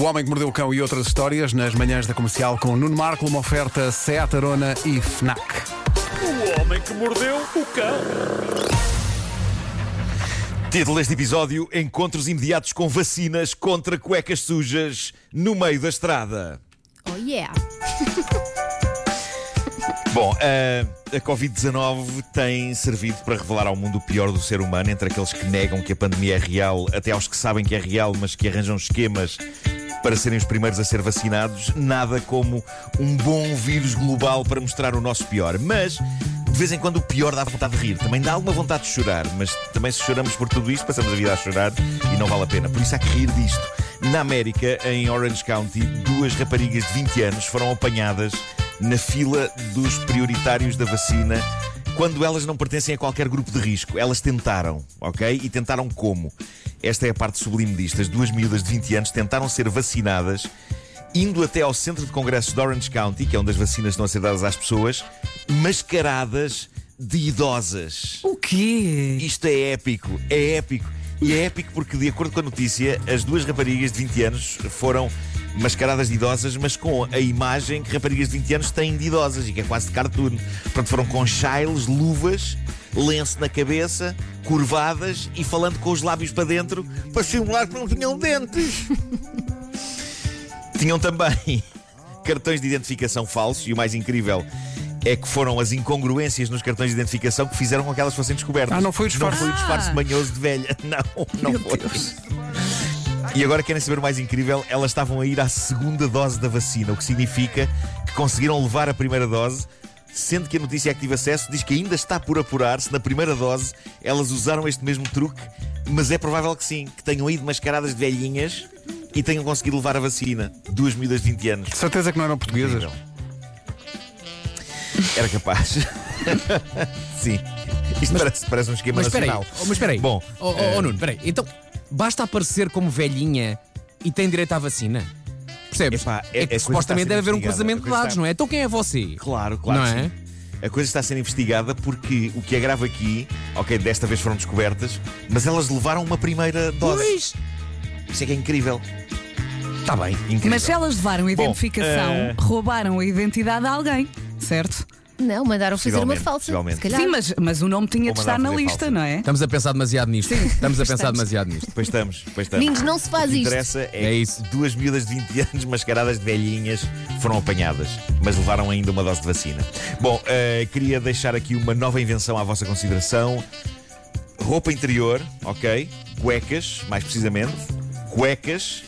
O Homem que Mordeu o Cão e outras histórias nas manhãs da comercial com Nuno Marco, uma oferta Seat Arona e Fnac. O homem que mordeu o cão. Título deste episódio: Encontros imediatos com vacinas contra cuecas sujas no meio da estrada. Oh yeah! Bom, a, a Covid-19 tem servido para revelar ao mundo o pior do ser humano, entre aqueles que negam que a pandemia é real, até aos que sabem que é real, mas que arranjam esquemas para serem os primeiros a ser vacinados. Nada como um bom vírus global para mostrar o nosso pior. Mas de vez em quando o pior dá vontade de rir. Também dá alguma vontade de chorar, mas também se choramos por tudo isto, passamos a vida a chorar e não vale a pena. Por isso há que rir disto. Na América, em Orange County, duas raparigas de 20 anos foram apanhadas na fila dos prioritários da vacina quando elas não pertencem a qualquer grupo de risco. Elas tentaram, ok? E tentaram como? Esta é a parte sublime disto. As duas miúdas de 20 anos tentaram ser vacinadas indo até ao centro de congressos de Orange County, que é onde as vacinas estão a ser dadas às pessoas, mascaradas de idosas. O quê? Isto é épico, é épico. E é épico porque, de acordo com a notícia, as duas raparigas de 20 anos foram mascaradas de idosas, mas com a imagem que raparigas de 20 anos têm de idosas e que é quase de cartoon. Portanto, foram com chiles, luvas, lenço na cabeça, curvadas e falando com os lábios para dentro para simular que não tinham dentes. tinham também cartões de identificação falsos e o mais incrível é que foram as incongruências nos cartões de identificação que fizeram com que elas fossem descobertas. Ah, não foi o disfarce. Não foi o disfarce Ah. manhoso de velha. Não, não Meu foi. Deus. E agora querem saber o mais incrível? Elas estavam a ir à segunda dose da vacina, o que significa que conseguiram levar a primeira dose, sendo que a notícia a que tive acesso diz que ainda está por apurar se na primeira dose elas usaram este mesmo truque, mas é provável que sim, que tenham ido mascaradas de velhinhas e tenham conseguido levar a vacina. Duas miúdas de 20 anos. Certeza que não eram portuguesas. Era capaz. sim. Isto parece, parece um esquema Mas aí, nacional. oh, mas espera aí. Bom, oh, oh, eh, oh, Nuno, espera aí. Então, basta aparecer como velhinha e tem direito à vacina? Percebes? Epá, é- é, que supostamente deve haver um cruzamento de dados, está- não é? Então quem é você? Claro, claro. Não que é? sim. A coisa está a ser investigada porque o que é grave aqui, ok, desta vez foram descobertas, mas elas levaram uma primeira dose. Pois, Isso é que é incrível. está bem. incrível. Mas se elas levaram a Bom, identificação, eh, roubaram a identidade a alguém, certo? Não, mandaram fazer uma Possivelmente, falsa. possivelmente. Se calhar. Sim, mas, mas o nome tinha Ou de estar mandar na fazer lista, falsa. não é? Estamos a pensar demasiado nisto. Estamos a pensar demasiado nisto. Pois estamos, pois estamos. Meninos, não se faz o que isto. interessa é, É que isso. duas miúdas de 20 anos mascaradas de velhinhas foram apanhadas, mas levaram ainda uma dose de vacina. Bom, eh, queria deixar aqui uma nova invenção à vossa consideração. Roupa interior, ok? Cuecas, mais precisamente. Cuecas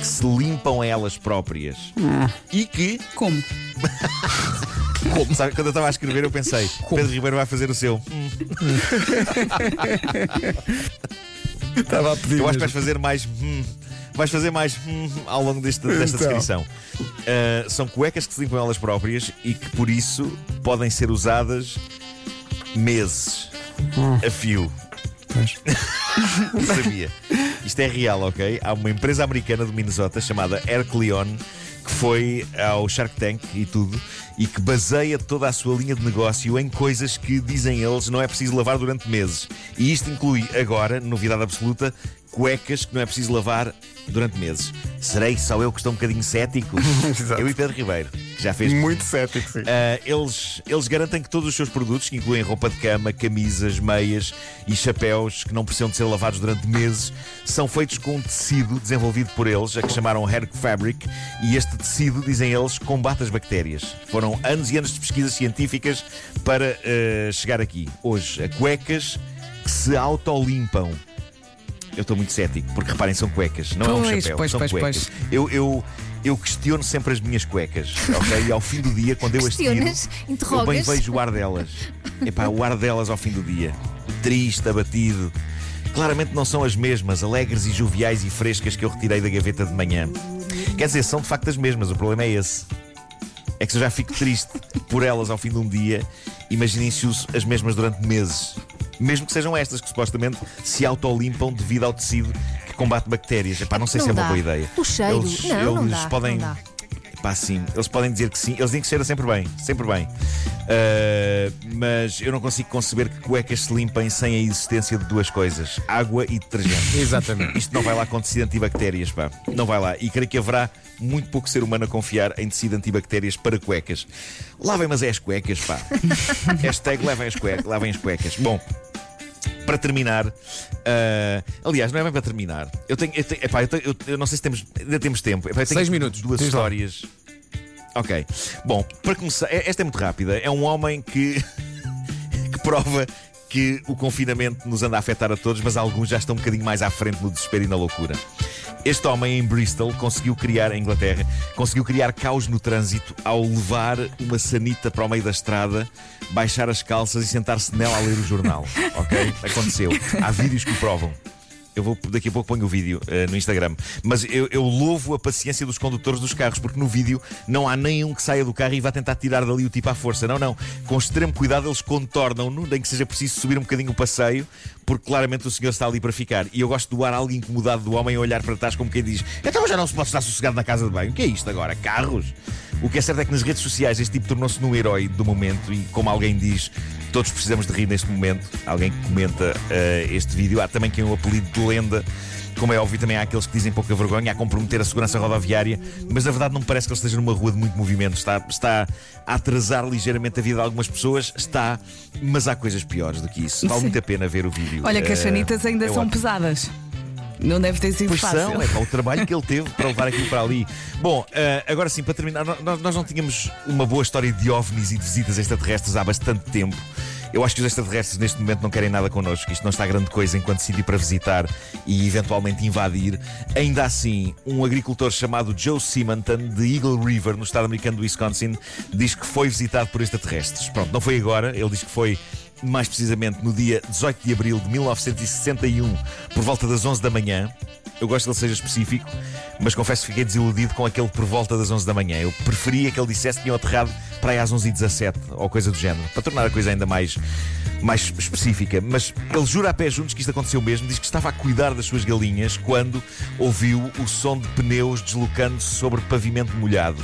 que se limpam a elas próprias. E que Como? Como? Sabe, quando eu estava a escrever, eu pensei: Pedro Ribeiro vai fazer o seu. Estava a pedir. Eu acho que mesmo. vais fazer mais. hum, vais fazer mais hum, ao longo deste- desta Então. descrição. Ah, são cuecas que se limpam elas próprias e que por isso podem ser usadas meses a fio. Não sabia. Isto é real, ok? Há uma empresa americana de Minnesota chamada Hercleon que foi ao Shark Tank e tudo e que baseia toda a sua linha de negócio em coisas que, dizem eles, não é preciso lavar durante meses. E isto inclui agora, novidade absoluta, cuecas que não é preciso lavar durante meses. Serei só eu que estou um bocadinho cético? Eu e Pedro Ribeiro, que já fez Muito cético, sim. Uh, eles, eles garantem que todos os seus produtos, que incluem roupa de cama, camisas, meias e chapéus que não precisam de ser lavados durante meses, são feitos com um tecido desenvolvido por eles, a que chamaram Hair Fabric, e este tecido, dizem eles, combate as bactérias. Foram anos e anos de pesquisas científicas para uh, chegar aqui. Hoje, a cuecas que se autolimpam. Eu estou muito cético, porque reparem, são cuecas, não é um Pois, chapéu, pois, são pois, cuecas. Eu, eu, eu questiono sempre as minhas cuecas, ok? E ao fim do dia, quando eu as tiro, eu bem vejo o ar delas. Epá, o ar delas ao fim do dia. Triste, abatido. Claramente não são as mesmas, alegres e joviais e frescas que eu retirei da gaveta de manhã. Quer dizer, são de facto as mesmas, o problema é esse. É que se eu já fico triste por elas ao fim de um dia, imaginem se uso as mesmas durante meses. Mesmo que sejam estas que supostamente se autolimpam devido ao tecido que combate bactérias. Epá, não sei se é Não uma dá. boa ideia. O cheiro. Eles, Não, não eles dá, podem. não dá. Pá, sim. Eles podem dizer que sim. Eles dizem que cheira sempre bem. Sempre bem. Uh, mas eu não consigo conceber que cuecas se limpem sem a existência de duas coisas: água e detergente. Exatamente. Isto não vai lá com tecido antibactérias, pá. Não vai lá. E creio que haverá muito pouco ser humano a confiar em tecido antibactérias para cuecas. Lavem, mas é as cuecas, pá. Hashtag lavem as cuecas. Lavem as cuecas. Bom. Para terminar, uh, aliás, não é bem para terminar. Eu tenho, eu, tenho, epá, eu, tenho, eu, eu não sei se temos, ainda temos tempo. Epá, Seis minutos. Duas Diz lá. histórias. Ok. Bom, para começar, é- esta é muito rápida. É um homem que, que prova que o confinamento nos anda a afetar a todos, mas alguns já estão um bocadinho mais à frente no desespero e na loucura. Este homem em Bristol conseguiu criar, em Inglaterra, conseguiu criar caos no trânsito ao levar uma sanita para o meio da estrada, baixar as calças e sentar-se nela a ler o jornal. Ok? Aconteceu. Há vídeos que o provam. Eu vou, daqui a pouco ponho o vídeo eh, no Instagram. Mas eu, eu louvo a paciência dos condutores dos carros, porque no vídeo não há nenhum que saia do carro e vá tentar tirar dali o tipo à força. Não, não. Com extremo cuidado eles contornam-no, nem que seja preciso subir um bocadinho o passeio, porque claramente o senhor está ali para ficar. E eu gosto do ar algo incomodado do homem a olhar para trás como quem diz: Então já não se pode estar sossegado na casa de banho. O que é isto agora? Carros? O que é certo é que nas redes sociais este tipo tornou-se no herói do momento e, como alguém diz, todos precisamos de rir neste momento. Alguém que comenta eh, este vídeo. Há também quem o apelido de lenda. Como é óbvio, também há aqueles que dizem pouca vergonha a comprometer a segurança rodoviária, mas na verdade não me parece que ele esteja numa rua de muito movimento. Está, está a atrasar ligeiramente a vida de algumas pessoas, está, mas há coisas piores do que isso. Vale Sim. muito a pena ver o vídeo. Olha que as Eh, sanitas ainda é são ótimo. pesadas. Não deve ter sido Pois fácil. são, é para o trabalho que ele teve para levar aquilo para ali. Bom, eh, agora sim, para terminar, nós, nós não tínhamos uma boa história de ovnis e de visitas extraterrestres há bastante tempo. Eu acho que os extraterrestres neste momento não querem nada connosco. Isto não está grande coisa enquanto sítio para visitar e eventualmente invadir. Ainda assim, um agricultor chamado Joe Simonton, de Eagle River, no estado americano do Wisconsin, diz que foi visitado por extraterrestres. Pronto, não foi agora, ele diz que foi mais precisamente no dia 18 de abril de 1961, por volta das 11 da manhã. Eu gosto que ele seja específico, mas confesso que fiquei desiludido com aquele por volta das 11 da manhã. Eu preferia que ele dissesse que tinham aterrado para aí às 11h17 ou coisa do género, para tornar a coisa ainda mais, mais específica. Mas ele jura a pé juntos que isto aconteceu mesmo. Diz que estava a cuidar das suas galinhas quando ouviu o som de pneus deslocando-se sobre pavimento molhado.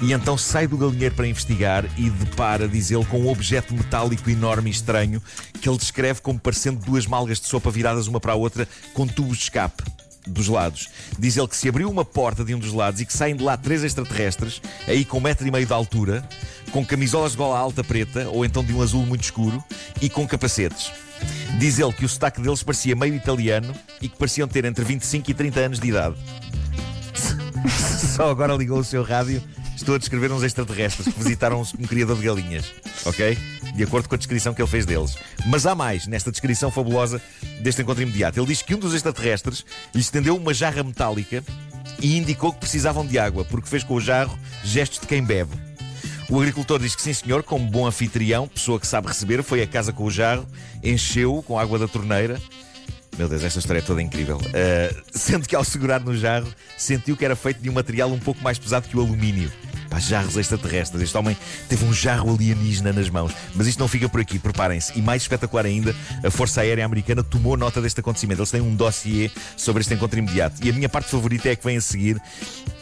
E então sai do galinheiro para investigar e depara, diz ele, com um objeto metálico enorme e estranho que ele descreve como parecendo duas malgas de sopa viradas uma para a outra com tubos de escape dos lados. Diz ele que se abriu uma porta de um dos lados e que saem de lá três extraterrestres, aí com um metro e meio de altura, com camisolas de gola alta preta, ou então de um azul muito escuro, e com capacetes. Diz ele que o sotaque deles parecia meio italiano e que pareciam ter entre 25 e 30 anos de idade. Só agora ligou o seu rádio. Estou a descrever uns extraterrestres que visitaram um criador de galinhas, ok? De acordo com a descrição que ele fez deles. Mas há mais nesta descrição fabulosa deste encontro imediato. Ele diz que um dos extraterrestres lhe estendeu uma jarra metálica e indicou que precisavam de água, porque fez com o jarro gestos de quem bebe. O agricultor diz que sim, senhor, como bom anfitrião, pessoa que sabe receber, foi a casa com o jarro, encheu-o com água da torneira. Meu Deus, esta história é toda incrível. Uh, sendo que ao segurar no jarro, sentiu que era feito de um material um pouco mais pesado que o alumínio. Pá, jarros extraterrestres. Este homem teve um jarro alienígena nas mãos. Mas isto não fica por aqui, preparem-se. E mais espetacular ainda, a Força Aérea Americana tomou nota deste acontecimento. Eles têm um dossiê sobre este encontro imediato. E a minha parte favorita é a que vem a seguir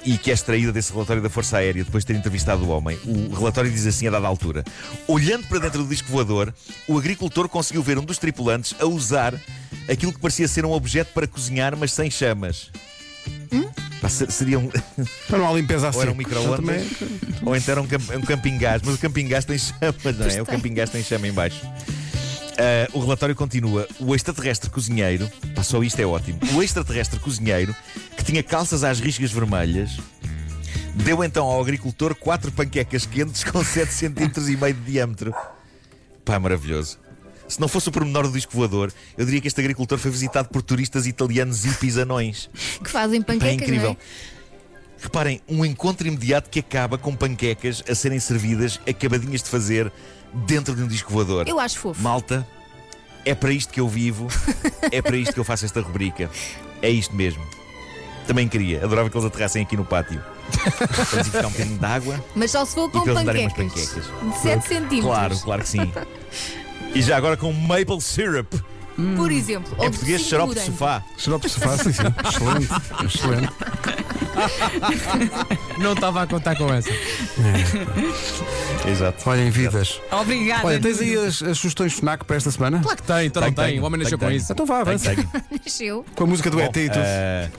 e que é extraída desse relatório da Força Aérea, depois de ter entrevistado o homem. O relatório diz assim a dada altura: Olhando para dentro do disco voador, o agricultor conseguiu ver um dos tripulantes a usar aquilo que parecia ser um objeto para cozinhar, mas sem chamas. Pá, se- seria um. Para há limpeza assim. Ou era um micro-ondas, ou então era um, camp- um camping gás. Mas o camping gás tem chamas, não é? O camping gás tem chama em baixo. Ah, o relatório continua. O extraterrestre cozinheiro, pá, só isto é ótimo. O extraterrestre cozinheiro, que tinha calças às riscas vermelhas, deu então ao agricultor quatro panquecas quentes com 7 centímetros e meio de diâmetro. Pá, maravilhoso. Se não fosse o pormenor do disco voador, eu diria que este agricultor foi visitado por turistas italianos e pisanões. Que fazem é panquecas, incrível. não é? Reparem, um encontro imediato que acaba com panquecas a serem servidas, acabadinhas de fazer, dentro de um disco voador. Eu acho fofo. Malta, é para isto que eu vivo, é para isto que eu faço esta rubrica. É isto mesmo. Também queria, adorava que eles aterrassem aqui no pátio. Para buscar um bocadinho de água. Mas só se for com panquecas. panquecas. De 7 centímetros. Claro, claro que sim. E já agora com maple syrup. Por exemplo. ou Em de português, xarope de sofá. Xarope de sofá, sim, sim. Excelente. Excelente. Não estava a contar com essa. Exato. Olhem, vidas. Obrigada. Olha, tens aí as, as sugestões FNAC para esta semana? Claro que tem, então não Tenho, tem. tenho, O homem nasceu tenho, com tenho. isso. Então vá, avança. Tenho. Nasceu. Com a música do ET e tudo. Eh,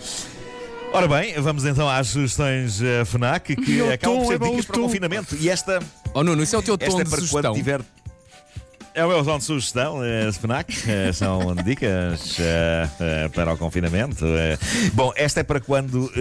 ora bem, vamos então às sugestões eh, FNAC que acabam tom, por é ser bom dicas para o tom. confinamento. E esta, Oh Nuno, isso é o teu tom esta é de para sugestão. quando tiver. É o meu tom de sugestão, eh, FNAC. eh, são dicas eh, para o confinamento. eh. Bom, esta é para quando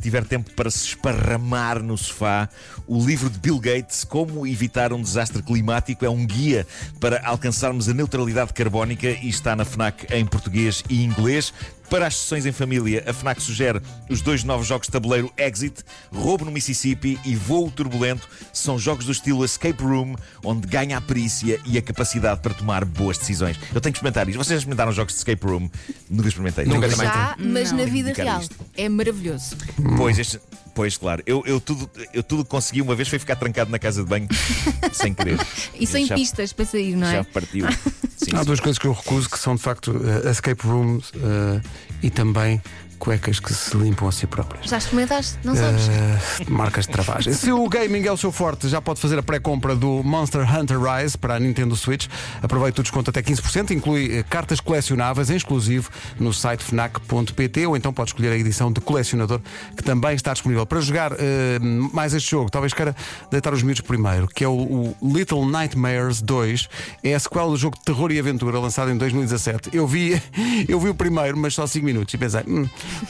tiver tempo para se esparramar no sofá. O livro de Bill Gates, Como Evitar um Desastre Climático, é um guia para alcançarmos a neutralidade carbónica e está na FNAC em português e inglês. Para as sessões em família, a FNAC sugere os dois novos jogos de tabuleiro Exit, Roubo no Mississippi e Voo Turbulento. São jogos do estilo Escape Room, onde ganha a perícia e a capacidade para tomar boas decisões. Eu tenho que experimentar isto. Vocês já experimentaram jogos de Escape Room? Nunca experimentei. Nunca também. Já, mas Não. na vida real. isto. É maravilhoso. Pois, este- pois claro. Eu, eu, tudo, eu tudo que consegui uma vez foi ficar trancado na casa de banho sem querer. E sem Já- pistas para sair, não Já é? partiu. Sim, Há sim. duas coisas que eu recuso que são de facto eh, escape rooms eh, e também cuecas que se limpam a si próprias. Já experimentaste? Não sabes? Eh, marcas de travagem. Se o gaming é o seu forte, já pode fazer a pré-compra do Monster Hunter Rise para a Nintendo Switch. Aproveite o desconto até 15%, inclui eh, cartas colecionáveis em exclusivo no site fnac.pt ou então pode escolher a edição de colecionador que também está disponível. Para jogar eh, mais este jogo, talvez queira deitar os miúdos primeiro, que é o, o Little Nightmares 2. É a sequela do jogo de terror e aventura lançado em 2017. Eu vi, eu vi o primeiro, mas só 5 minutos e pensei, hum,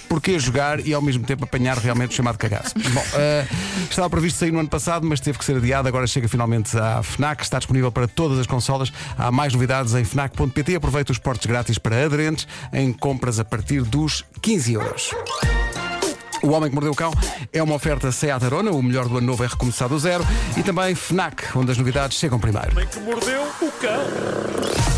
porquê jogar e ao mesmo tempo apanhar realmente o chamado cagaço? Bom, eh, estava previsto sair no ano passado, mas teve que ser adiado. Agora chega finalmente à Fnac, está disponível para todas as consolas. Há mais novidades em Fnac.pt. Aproveita os portes grátis para aderentes em compras a partir dos 15 euros. O Homem que Mordeu o Cão é uma oferta Seat Arona, o melhor do ano novo é recomeçar do zero, e também FNAC, onde as novidades chegam primeiro. O homem que mordeu o cão.